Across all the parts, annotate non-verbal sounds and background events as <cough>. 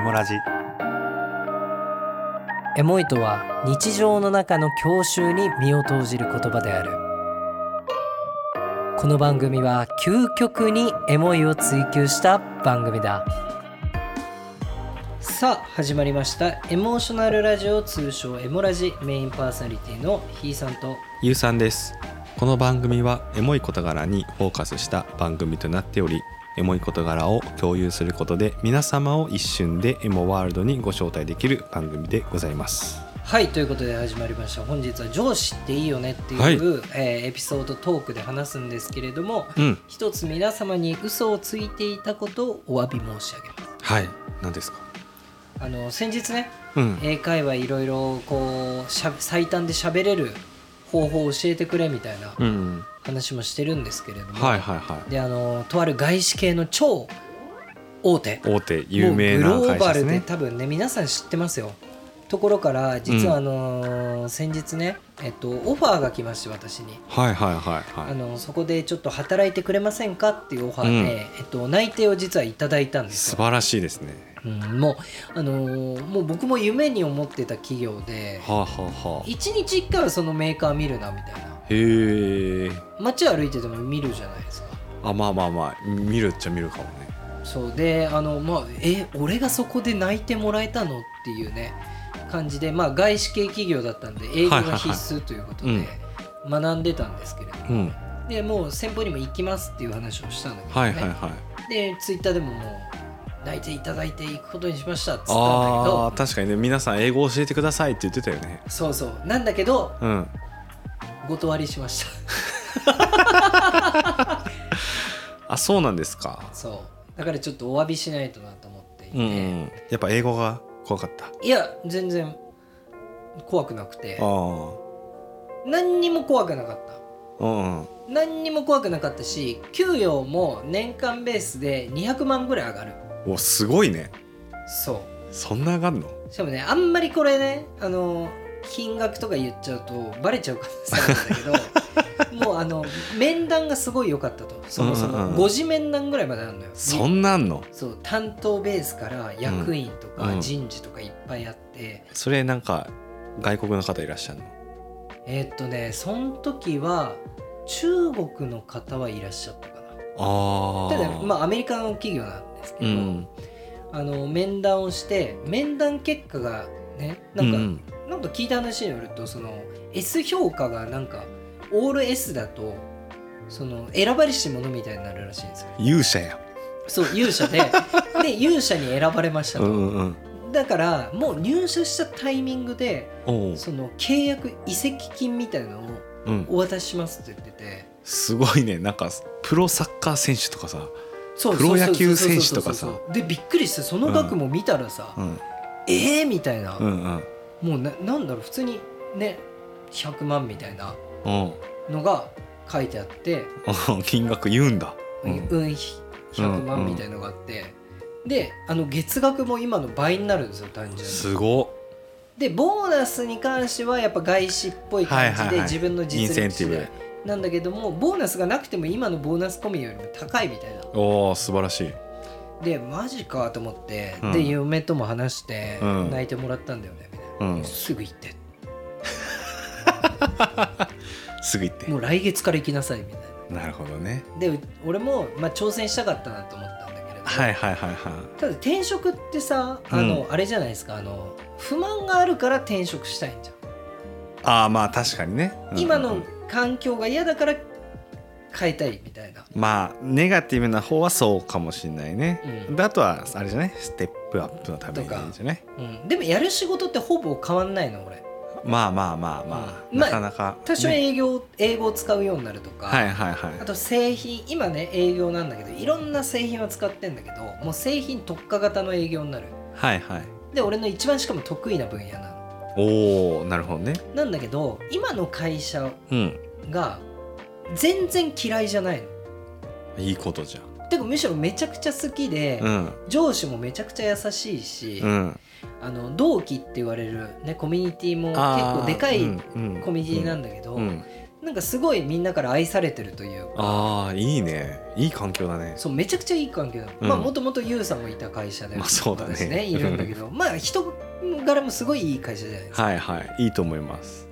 エモラジ。エモいとは日常の中の郷愁に身を投じる言葉である。この番組は究極にエモいを追求した番組だ。さあ始まりました。エモーショナルラジオ通称エモラジ。メインパーソナリティのひーさんと。ゆうさんです。この番組はエモい事柄にフォーカスした番組となっておりエモい事柄を共有することで皆様を一瞬でエモワールドにご招待できる番組でございます。はいということで始まりました。本日は上司っていいよねっていう、はい。えーエピソードトークで話すんですけれども、うん。一つ皆様に嘘をついていたことをお詫び申し上げます。はい。何ですか？あの先日ねうん。英会話いろいろこうしゃ最短で喋れる方法を教えてくれみたいなうん話もしてるんですけれども、はいはいはい。であのとある外資系の超大手。大手有名なグローバルで多分ね皆さん知ってますよ。ところから実はあのー先日ね、えっと、オファーが来まして私に、はいはいはいあはい。のそこでちょっと働いてくれませんかっていうオファーで、うん。えっと、内定を実はいただいたんですよ、素晴らしいですね。うん、もう、あのーもう僕も夢に思ってた企業ではあはあはあ。一日一回はそのメーカー見るなみたいなへえ街歩いてても見るじゃないですか。あまあまあまあ。見るっちゃ見るかもね。そう。であのまあえ俺がそこで泣いてもらえたのっていうね感じでまあ外資系企業だったんで英語が必須ということではい学んでたんですけれども、うん。でもう先方にも行きますっていう話をしたんだけど、ね。はいはいはい。でツイッターでももう泣いていただいていくことにしましたっつったんだけあどー確かにね。皆さん英語教えてくださいって言ってたよね。そうそう。なんだけどうん断りしました。<laughs> あそうなんですか。そう。だからちょっとお詫びしないとなと思っていて、うんうん。やっぱ英語が怖かった。いや全然怖くなくて。あ何にも怖くなかった。あうんうん。何にも怖くなかったし給与も年間ベースで200万ぐらい上がる。おすごいね。そう。そんな上がんの？しかもねあんまりこれねあの金額とか言っちゃうとバレちゃう可能性あるんだけどもうあの面談がすごい良かったと。そもそうんうんうん。も5次面談ぐらいまであるのよ。そんなんの？そう担当ベースから役員とかうん。人事とかいっぱいあって、それなんか外国の方いらっしゃるの？えーっとねその時は中国の方はいらっしゃったかな。ああただまあアメリカの企業なんですけど、うん。あの面談をして面談結果がねなんか、うんなんか聞いた話によるとその S 評価がなんかオール S だとその選ばれし者みたいになるらしいんですよ。勇者や。そう勇者でで勇者に選ばれましたと、うんうんうん。だからもう入社したタイミングでその契約移籍金みたいなのをうん。お渡ししますって言ってて。すごいね。なんかプロサッカー選手とかさ。プロ野球選手とかさ。でびっくりしてその額も見たらさ、うん。えーみたいな、うんうんもうななんだろう普通にね100万みたいなうん。のが書いてあって、う <laughs> ん金額言うんだ。うん、100万みたいなのがあって、であの月額も今の倍になるんですよ単純に。すごっ。でボーナスに関してはやっぱ外資っぽい感じで自分の実力次第なんだけどもボーナスがなくても今のボーナス込みよりも高いみたいな。おお素晴らしい。でマジかと思って、うん。で嫁とも話してうん。泣いてもらったんだよねうん。すぐ行って。<laughs> すぐ行って。もう来月から行きなさいみたいな。なるほどね。で俺も、まあ、挑戦したかったなと思ったんだけれど。も、はいはいはいはい。ただ転職ってさあの、あれじゃないですか。あの不満があるから転職したいんじゃん、ああまあ確かにね。うん今の環境が嫌だから変えたいみたいな。まあネガティブな方はそうかもしれないね、うん。であとはあれじゃない？ステップアップのためにいいんじゃないうん、でもやる仕事ってほぼ変わんないの俺まあまあまあまあ、うん。なかなか、多少ね。営業、英語を使うようになるとか、はいはいはい。あと製品今ね営業なんだけどいろんな製品を使ってんだけどもう製品特化型の営業になる。はいはい。で俺の一番しかも得意な分野なの。おおなるほどね。なんだけど今の会社うん。が全然嫌いじゃないの。いいことじてかむしろめちゃくちゃ好きで、うん。上司もめちゃくちゃ優しいし、うん。あの同期って言われる、ね、コミュニティも結構でかいコミュニティなんだけど、うん。なんかすごいみんなから愛されてるというかああいいね。いい環境だね。そうめちゃくちゃいい関係なの、うん。まあもともとユウさんもいた会社で、まあそうだね。私いるんだけど <laughs> まあ人柄もすごいいい会社じゃないですか、はいはい。いいと思います。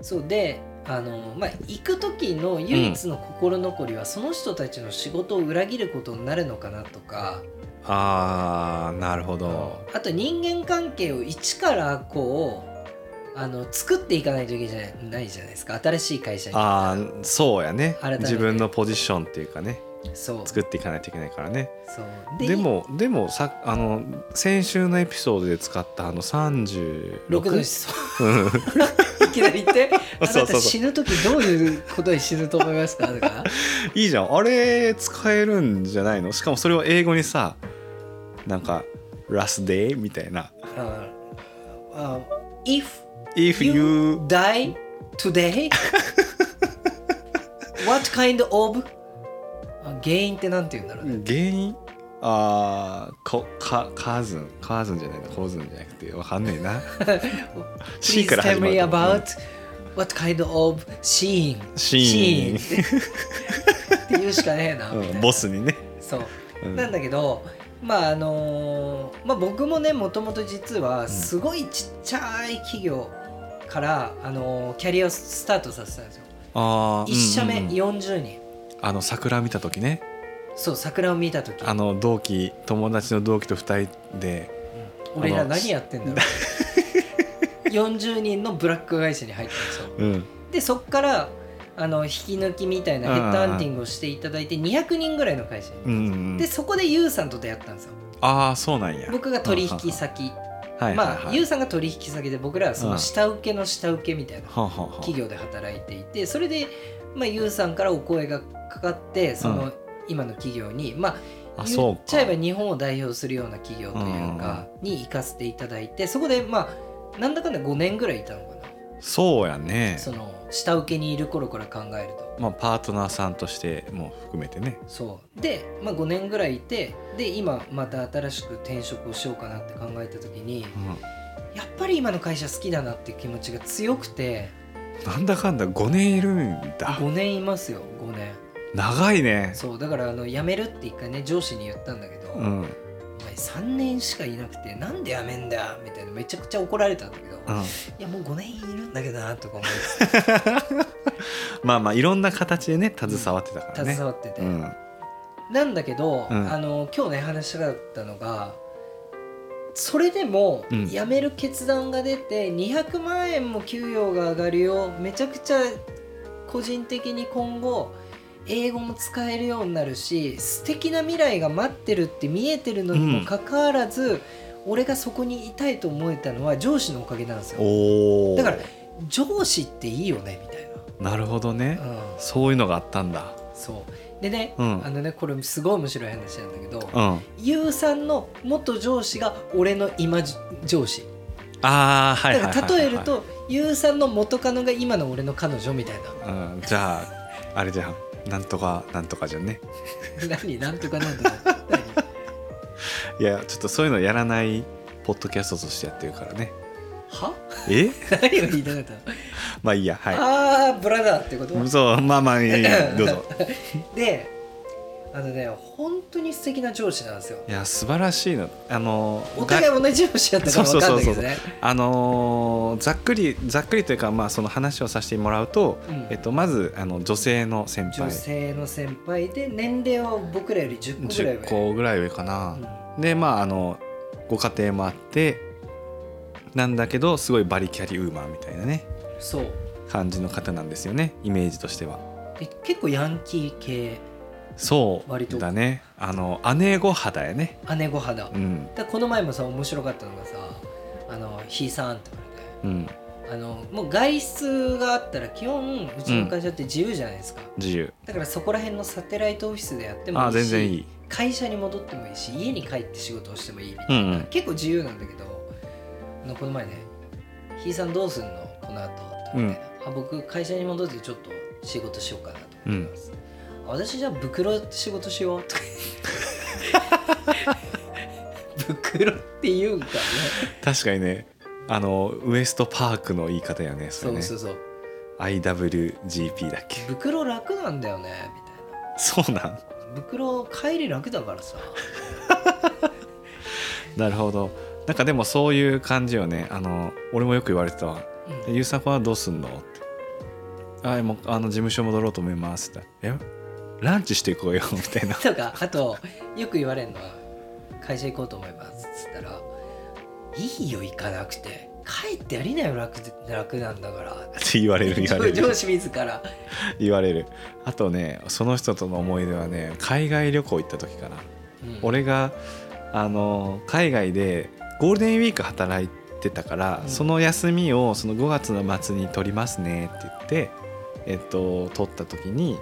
そうであのまあ行く時の唯一の心残りは、その人たちの仕事を裏切ることになるのかなとか、あーなるほど。あと人間関係を一からこうあの作っていかないといけないじゃないですか。新しい会社に。ああそうやね。改めて。自分のポジションっていうかね作っていかないといけないからね。そう。でもでもさあの先週のエピソードで使ったあの36 6の質問うん。いきなり言って。<laughs> あなた死ぬ時どういうことで死ぬと思いますか？とか。<laughs> いいじゃん。あれ使えるんじゃないの？しかもそれを英語にさなんか「last day」みたいな。ああ If「if you you die today? <laughs> What kind of あ原因ってなんて言うんだろうね？原因？あーこかカーズン。カーズンじゃないのコーズンじゃなくてわかんねえな。<laughs> C から始まる about what kind of scene. シーンって言うしかねえな、うんボスにね、そう。うん。なんだけどまああのーまあ僕もねもともと実はすごいちっちゃい企業から、あのーキャリアをスタートさせたんですよ。あー1社目うんうん。うん40人あの桜見た時ね。そう桜を見た時。あの同期友達の同期と2人でうん。俺ら何やってんだろう。40人のブラック会社に入ったんですよ。うん。でそっからあの引き抜きみたいなヘッドハンティングをしていただいて200人ぐらいの会社に、うんうんでそこでユウさんと出会ったんですよ。ああそうなんや。僕が取引先。まあはいユウさんが取引先で僕らはその下請けの下請けみたいな企業で働いていてそれで、まあ、ユウさんからお声がかかってその今の企業に、まあ言っちゃえば日本を代表するような企業というかに行かせていただいてそこでまあなんだかんだ5年ぐらいいたのかな。そうやね。その下請けにいる頃から考えると。まあパートナーさんとしても含めてね。そう。で、まあ、5年ぐらいいてで今また新しく転職をしようかなって考えた時にやっぱり今の会社好きだなって気持ちが強くて。なんだかんだ5年いるんだ。5年いますよ5年長いね。そうだからあの辞めるって一回ね上司に言ったんだけど、おうん。前3年しかいなくてなんで辞めんだよみたいなめちゃくちゃ怒られたんだけど、いうん。やもう5年いるんだけどなとか思って。<laughs> まあまあいろんな形でね携わってたからね。携わってて、うん。なんだけど、うん。あの今日ね話したかったのがそれでもうん。辞める決断が出て200万円も給与が上がるよ。めちゃくちゃ個人的に今後英語も使えるようになるし素敵な未来が待ってるって見えてるのにもかかわらず、俺がそこにいたいと思えたのは上司のおかげなんですよ。だから上司っていいよねみたいな。るほどね。な、うん、そういうのがあったんだ。そう。でね、うん。あのねこれすごい面白い話なんだけど、うん。さんの元上司が俺の今上司。ああはいだかはいはいはい。ら例えるとゆうさんの元カノが今の俺の彼女みたいうん。じゃああれじゃんなんとかなんとかじゃんね。な <laughs> 何？なんとかなんとか。何？いやちょっとそういうのやらないポッドキャストとしてやってるからね。は？え？何を言いたかったの、<laughs> まあいいやはああブラザーってこと？いそうまあまあいいどうぞ。であのね本当に素敵な上司なんですよ。いや素晴らしいのあのお互い同じ上司だったから分かんないけどね。あのーざっくりざっくりというか、まあ、その話をさせてもらうと、うん。えっと、まずあの女性の先輩。女性の先輩で年齢は僕らより10個ぐらい上。10個ぐらい上かな、うん。でまああのご家庭もあってなんだけどすごいバリキャリウーマンみたいなね。そう。感じの方なんですよねイメージとしては。で結構ヤンキー系そ割とうだね。あの姉御肌やね。姉御肌、うん。でこの前もさ面白かったのがさ「あのひいさん」って言われて。うん。あのもう外出があったら基本うちの会社って自由じゃないですか、自由。だからそこら辺のサテライトオフィスでやってもいいしあ全然いい。会社に戻ってもいいし家に帰って仕事をしてもいいみたいな、うんうん。結構自由なんだけどあのこの前ね「ひいさんどうすんの？この後って言って、あ僕会社に戻ってちょっと仕事しようかなと思います、あ私じゃあ袋って仕事しようとか。袋って言うんかね。確かにね。あのウエストパークの言い方やねそれね。そうそうそう。IWGP だっけ。袋楽なんだよねみたいそうなん？な袋帰り楽だからさ。<laughs> なるほど。なんかでもそういう感じよね。あの俺もよく言われてたわ「うんゆうさんはどうすんの?」って「あもうあの事務所戻ろうと思います」って「え？ランチしていこうよ」<laughs> みたいな。とかあとよく言われるのは「会社行こうと思います」っつったら「いいよ行かなくて。帰ってやりなよ楽で楽なんだから」って言われる言われる。上司自ら。言われる。あとねその人との思い出はね海外旅行行った時かな、うん。俺があの海外でゴールデンウィーク働いてたから、うん。その休みをその5月の末に取りますねって言ってえっと取った時に、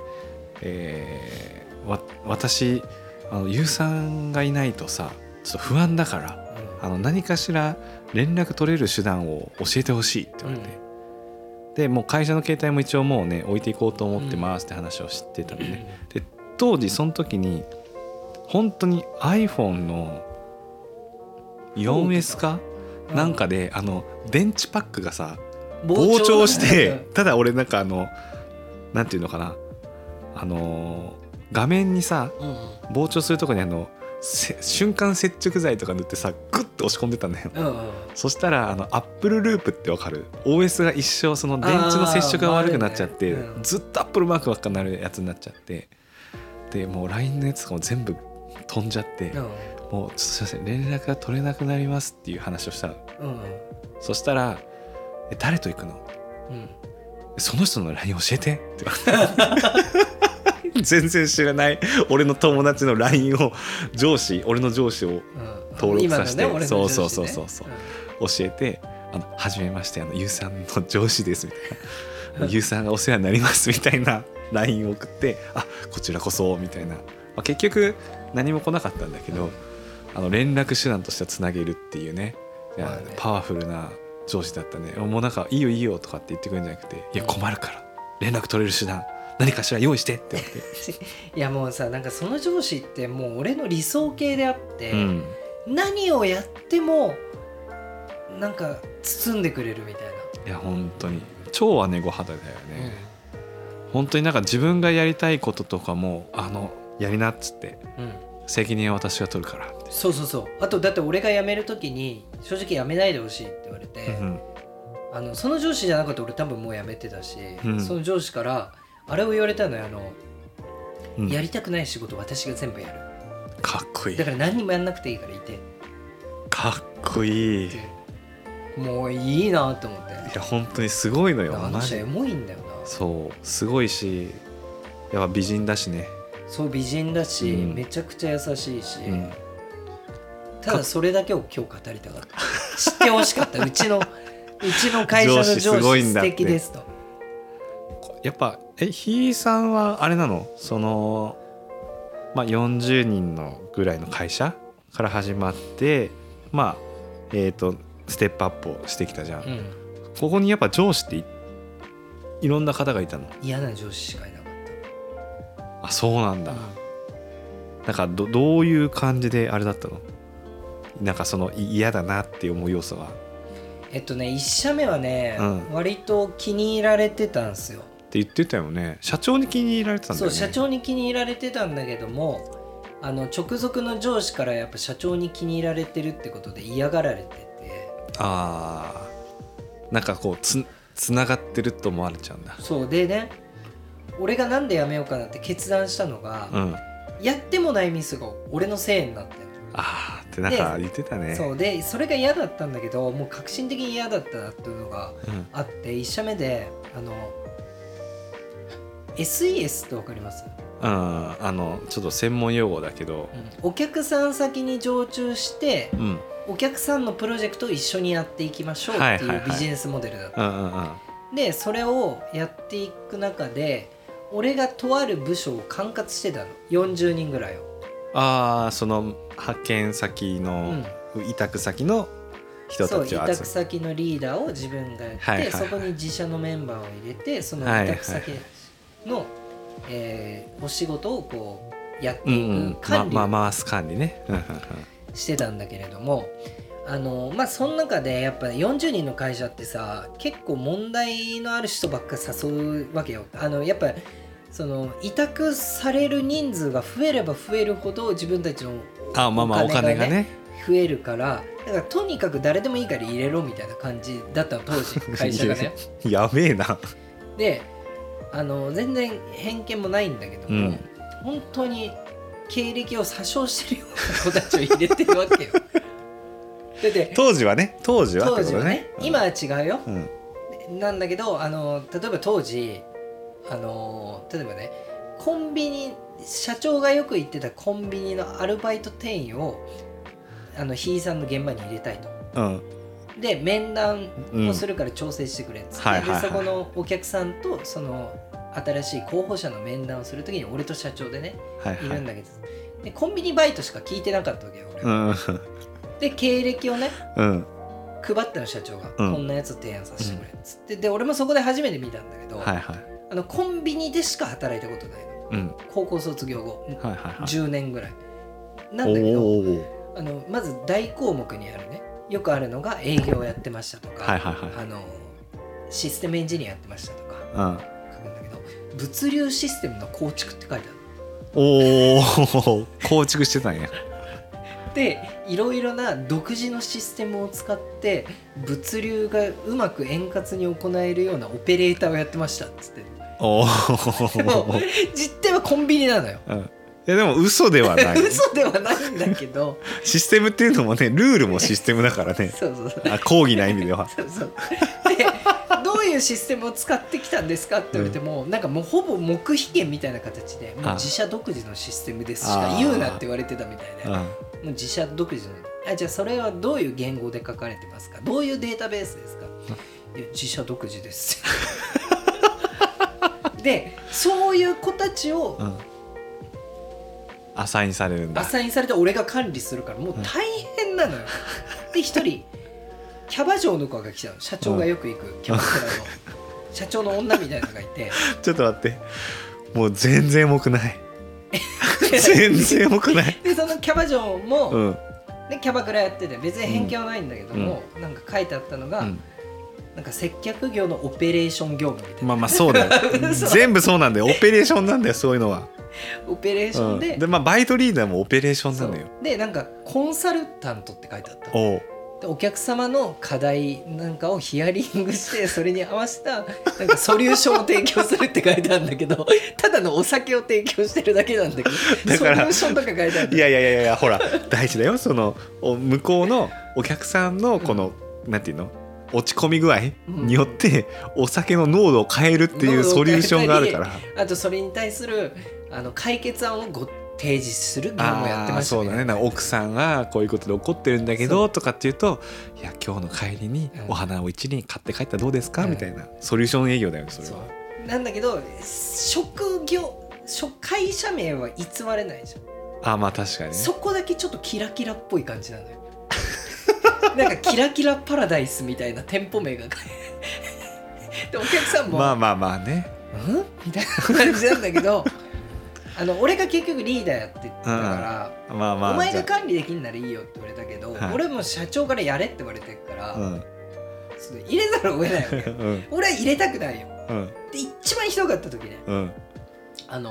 えーわ私あのゆうさんがいないとさちょっと不安だからあの何かしら連絡取れる手段を教えてほしいって言われて、でもう会社の携帯も一応もうね置いていこうと思ってますって話を知ってたのね、で当時その時に本当に iPhone の 4S かうん。なんかであの電池パックがさ膨膨張してうんただ俺なんかあのなんていうのかなあの画面にさうん膨張するとこにあのせ瞬間接着剤とか塗ってさグッて押し込んでたんだよ。うんうん。そしたらあのアップルループってわかる？OS が一生その電池の接触が悪くなっちゃって、ねうんずっとアップルマークばっかなるやつになっちゃって。でもう LINE のやつとかも全部飛んじゃって、うん。もうちょっとすいません連絡が取れなくなりますっていう話をしたの。うんそしたら「え誰と行くの？うん。その人の LINE 教えて」って言われて <laughs> <laughs> 全然知らない俺の友達の LINE を上司俺の上司をうん。登録させて今のねそうそうそうそう。そう教えて「あの初めましてあのゆうさんの上司です」みたいな「ゆうさんがお世話になります」みたいな LINE を送って「あこちらこそ」みたいな、まあ、結局何も来なかったんだけど、あの連絡手段としてはつなげるっていうね。パワフルな上司だったね。もうなんか「いいよいいよ」とかって言ってくるんじゃなくて「いや困るから。連絡取れる手段何かしら用意して」って言われて、<laughs> いやもうさなんかその上司ってもう俺の理想形であって、うん、何をやってもなんか包んでくれるみたいいや本当に。超姉御肌だよな、ね、本当になんか自分がやりたいこととかもあのやりなっつってうん。うん責任は私が取るからそうそうそう。あとだって俺が辞める時に正直辞めないでほしいって言われて、うん。あのその上司じゃなかったら俺多分もう辞めてたし、うん。その上司からあれを言われたのよあの、うん。やりたくない仕事私が全部やる。かっこいい。だから何にもやんなくていいからいて。かっこいい。いもういいなと思って。や本当にすごいのよあの人エモいんだよな。そうすごいしやっぱ美人だしね、そう美人だし、うん。めちゃくちゃ優しいし、うん、ただそれだけを今日語りたかった。知ってほしかった。うちのうちの会社の上上司すごい司素敵ですとやっぱえひいさんはあれなの？そのまあ40人のぐらいの会社から始まってまあえっ、とステップアップをしてきたじゃん、うん。ここにやっぱ上司っていいろんな方がいたの？嫌な上司しかいなかっあそうなんだ、た、なんかどどういう感じであれだったの？なんかそのい嫌だなって思う要素は？えっとね1社目はね、うん。割と気に入られてたんですよって言ってたよね。社長に気に入られてたんだよね。そう社長に気に入られてたんだけどもあの直属の上司からやっぱ社長に気に入られてるってことで嫌がられてて。ああなんかこうつつながってると思われちゃうんだ。そう。でね俺がなんで辞めようかなって決断したのが、うん。やってもないミスが俺のせいになってるああってなんか言ってたね。そう。でそれが嫌だったんだけどもう革新的に嫌だったなっていうのがうん、あって1社目であの SES って分かります、うん、あのちょっと専門用語だけど。お客さん先に常駐してうん。お客さんのプロジェクトを一緒にやっていきましょうっていはいはいはい。うビジネスモデルだった、でそれをやっていく中で俺がとある部署を管轄してたの。40人ぐらいを、ああその派遣先うのん、委託先の人そう委たちを集め託先のリーダーを自分がやって、はいはいはい。そこに自社のメンバーを入れてその委託先の、えーお仕事をこうやっていく管理をまま回す管理ね。してたんだけれども、あのまあその中でやっぱ40人の会社ってさ結構問題のある人ばっか誘うわけよ。あのやっぱその委託される人数が増えれば増えるほど自分たちのあまあまあおお金がね金がね。増えるからだからとにかく誰でもいいから入れろみたいな感じだったの当時 <laughs> 会社がね。やべえな。であの全然偏見もないんだけども、うん。本当に経歴を詐称してるような子たちを入れてるわけよ。だって当時はね当時は当時はね今は違うよ。うん。なんだけどあの例えば当時あの例えばねコンビニ社長がよく行ってたコンビニのアルバイト店員をあのひいさんの現場に入れたいと。うんで面談をするから調整してくれっつって、でそこのお客さんとその新しい候補者の面談をするときに俺と社長でねはいはい。いるんだけど、でコンビニバイトしか聞いてなかったわけよ俺、うん。で経歴をねうん。配ったの社長が、うん。こんなやつ提案させてくれっつって。で俺もそこで初めて見たんだけど、はいはい。あのコンビニでしか働いたことないの。うん。高校卒業後、はいはいはい。10年ぐらい。なんだけどあのまず大項目にあるねよくあるのが営業やってましたとか、はいはいはい。あのシステムエンジニアやってましたとかうん書くんだけど物流システムの構築って書いてある。おお <laughs> 構築してたんや。でいろいろな独自のシステムを使って物流がうまく円滑に行えるようなオペレーターをやってましたっつって。お <laughs> でもお実態はコンビニなのよ。うん。いやでも嘘ではない。<laughs> 嘘ではないんだけど。システムっていうのもねルールもシステムだからね。<laughs> そうそうそう。あ講義な意味では。<laughs> そうそう。でどういうシステムを使ってきたんですかって言われても、なんかもうほぼ黙秘権みたいな形でもうあ自社独自のシステムですしか言うなって言われてたみたいで。うんもう自社独自の。あじゃあそれはどういう言語で書かれてますか？どういうデータベースですか？いや自社独自です。でそういう子たちをうんアサインされるんだ。アサインされて俺が管理するからもう大変なのよ、<laughs> で一人キャバ嬢の子が来たの。社長がよく行くキャバクラの、社長の女みたいなのがいて。<laughs> ちょっと待って。もう全然重くない。<laughs> 全然重くない。でそのキャバ嬢も、うん。でキャバクラやってて別に偏見はないんだけども、なんか書いてあったのが、うん。なんか接客業のオペレーション業務みたいな、まあまあそうだよ。嘘全部そうなんだよ。オペレーションなんだよそういうのは、<laughs> オペレーションで,、うん、で。まあバイトリーダーもオペレーションなのよ。でなんかコンサルタントって書いてあったおお客様の課題なんかをヒアリングして <laughs> それに合わせたなんかソリューションを提供するって書いてあるんだけど <laughs> ただのお酒を提供してるだけなんだけどだからソリューションとか書いてあるいやいやいやいやほら大事だよ。そのお向こうのお客さんのこの、なんていうの？落ち込み具合によってお酒の濃度を変えるっていうソリューションがあるから。あとそれに対するあの解決案をご提示する業務をやってあましたあそうだね。奥さんがこういうことで怒ってるんだけどとかっていうと「いや今日の帰りにうんお花を一輪買って帰った。らどうですか?」うん。みたいな。ソリューション営業だよねそれそは。う。なんだけど職業職会社名は偽れないじゃん。あまあ確かにね。そこだけちょっとキラキラっぽい感じなのよ。<laughs> なんかキラキラパラダイスみたいな店舗名が <laughs> でお客さんも、まあまあまあね。うん？みたいな感じなんだけどあの俺が結局リーダーやってたから、まあまあお前が管理できんならいいよって言われたけど、はい。俺も社長からやれって言われてるから、入れざるを得ない <laughs> 俺は入れたくないよ。うん。で一番ひどかった時ねうん。あの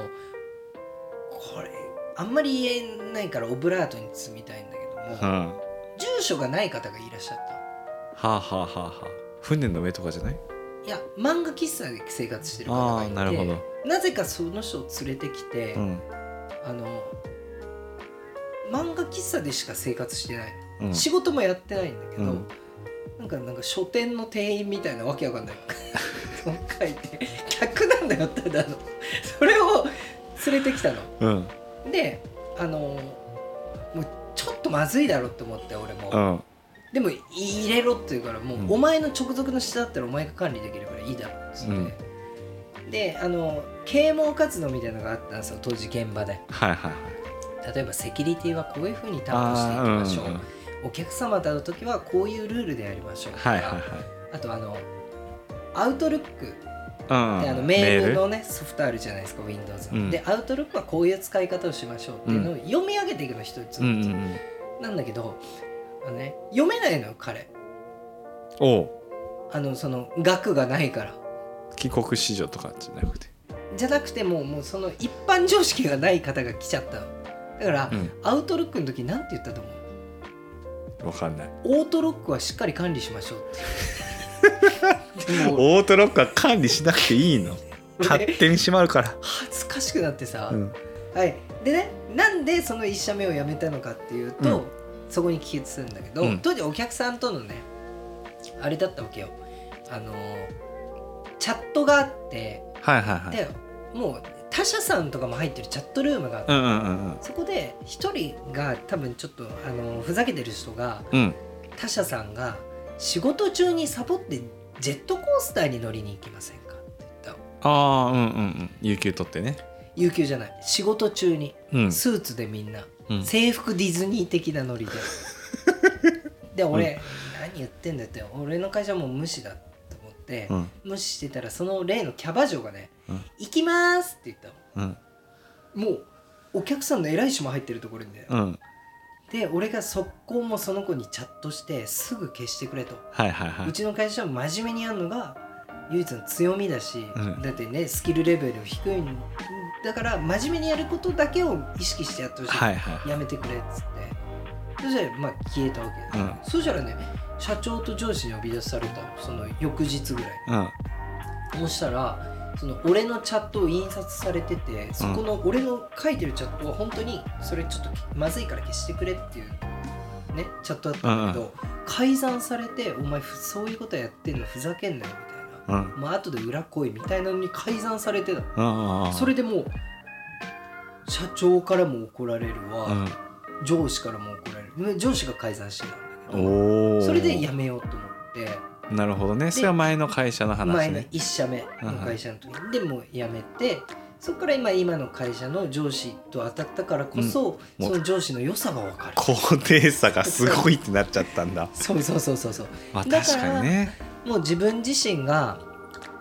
これあんまり言えないからオブラートに包みたいんだけども、うん。住所がない方がいらっしゃっはあはあはあはあ。船の上とかじゃない？たいや漫画喫茶で生活してる方がああいてなるほどなぜかその人を連れてきて、うん。あの漫画喫茶でしか生活してない、うん。仕事もやってないんだけど、うん。なんかなんか書店の店員みたいなわけわかんない。書いて客なんだよただの。それを連れてきたの。うん。であのもうちょっとまずいだろって思って俺も、うん。でも入れろって言うからもう、うん。お前の直属の下だったらお前が管理できるからいいだろっつって、であの啓蒙活動みたいなのがあったんですよ当時現場で。はいはいはい。例えばセキュリティはこういうふうに担保していきましょう、うんうんお客様と会う時はこういうルールでやりましょうとか、はいはいはい。あとあのアウトルックうんであのメールのねソフトあるじゃないですか Windows の、うん。でアウトルックはこういう使い方をしましょうっていうのを読み上げていくの一つ、うん。なんだけどあのね読めないのよ彼。おう。あのその額がないから。帰国子女とかじゃなくてじゃなくてもうもうその一般常識がない方が来ちゃった。のだから、うん。アウトロックの時なんて言ったと思う。わかんない。オートロックはしっかり管理しましょうってオートロックは管理しなくていいの。勝手に閉まるから。恥ずかしくなってさ、うん。はい。でねなんでその1社目を辞めたのかっていうと、うん。そこに帰結するんだけど、うん。当時お客さんとのねあれだったわけよ。あのチャットがあってはいはいはい。でもう他社さんとかも入ってるチャットルームがあって、うんうんうんそこで一人が多分ちょっとあのふざけてる人がうん。うん他社さんが仕事中にサボってジェットコースターに乗りに行きませんかって言ったああうんうんうん。有給取ってね。有給じゃない。仕事中に。うん。スーツでみんな、うん。制服ディズニー的なノリで。<laughs> で俺、何言ってんだよって俺の会社はもう無視だって、うん無視してたらその例のキャバ嬢がねうん「行きます」って言ったの。うん。もうお客さんの偉い人も入ってるところにね、うん。で俺が速攻もその子にチャットしてすぐ消してくれと、はいはいはい。うちの会社は真面目にやるのが唯一の強みだし、うん。だってねスキルレベル低いんだから真面目にやることだけを意識してやってほしい、はいはいやめてくれっつって。そしたらまあ消えたわけ、うん。そしたらね社長と上司に呼び出されたのその翌日ぐらい。うん。そしたらその俺のチャットを印刷されててそこの俺の書いてるチャットは本当にそれちょっとまずいから消してくれっていうねチャットだったんだけど、改ざんされて「お前ふそういうことやってんのふざけんなよ」みたいな。うん「まあ後で裏来い」みたいなのに改ざんされてたの。うんうんそれでもう社長からも怒られるわ、うん。上司からも怒られる。上司が改ざんしてたそれでやめようと思って。なるほどね。それは前の会社の話前のね1社目の会社の時に。でもう辞めてそこから今今の会社の上司と当たったからこそ、うん。その上司の良さが分かる。高低差がすごいってなっちゃったんだ。<laughs> そうそうそうそうそう。まあ確かにね。もう自分自身が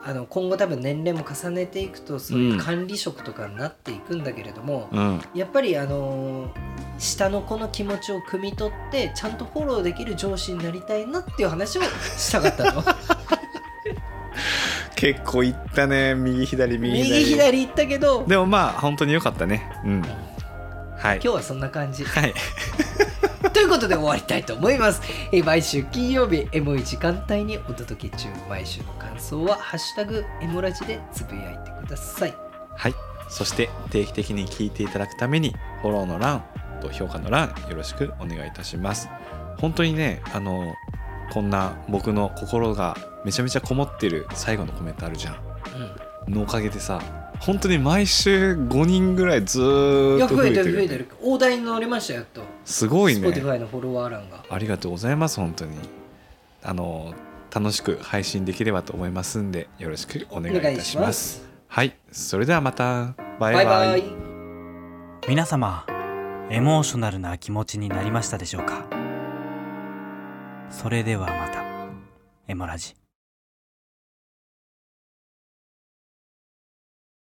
あの今後多分年齢も重ねていくとそういう管理職とかになっていくんだけれども、うん。やっぱりあのー下の子の気持ちを汲み取ってちゃんとフォローできる上司になりたいなっていう話をしたかったの <laughs> 結構いったね右左右左。右左行ったけど。でもまあ本当に良かったね。うん。はい。今日はそんな感じ。はい。ということで終わりたいと思います。えー毎週金曜日、エモい時間帯にお届け中。毎週の感想は、ハッシュタグエモラジでつぶやいてください。はいそして定期的に聞いていただくためにフォローの欄と評価の欄よろしくお願いいたします本当にねあのこんな僕の心がめちゃめちゃこもってる最後のコメントあるじゃんのおかげでさ本当に毎週5人ぐらいずっとや増えて増えてる。増えてる。大台に乗りましたよ、やっと。すごいね。Spotify のフォロワー欄が。ありがとうございます本当に。あの楽しく配信できればと思いますんでよろしくお願いいたします。はい。それではまた。バイバイ。バイバイ。皆様エモーショナルな気持ちになりましたでしょうか？それではまた。エモラジ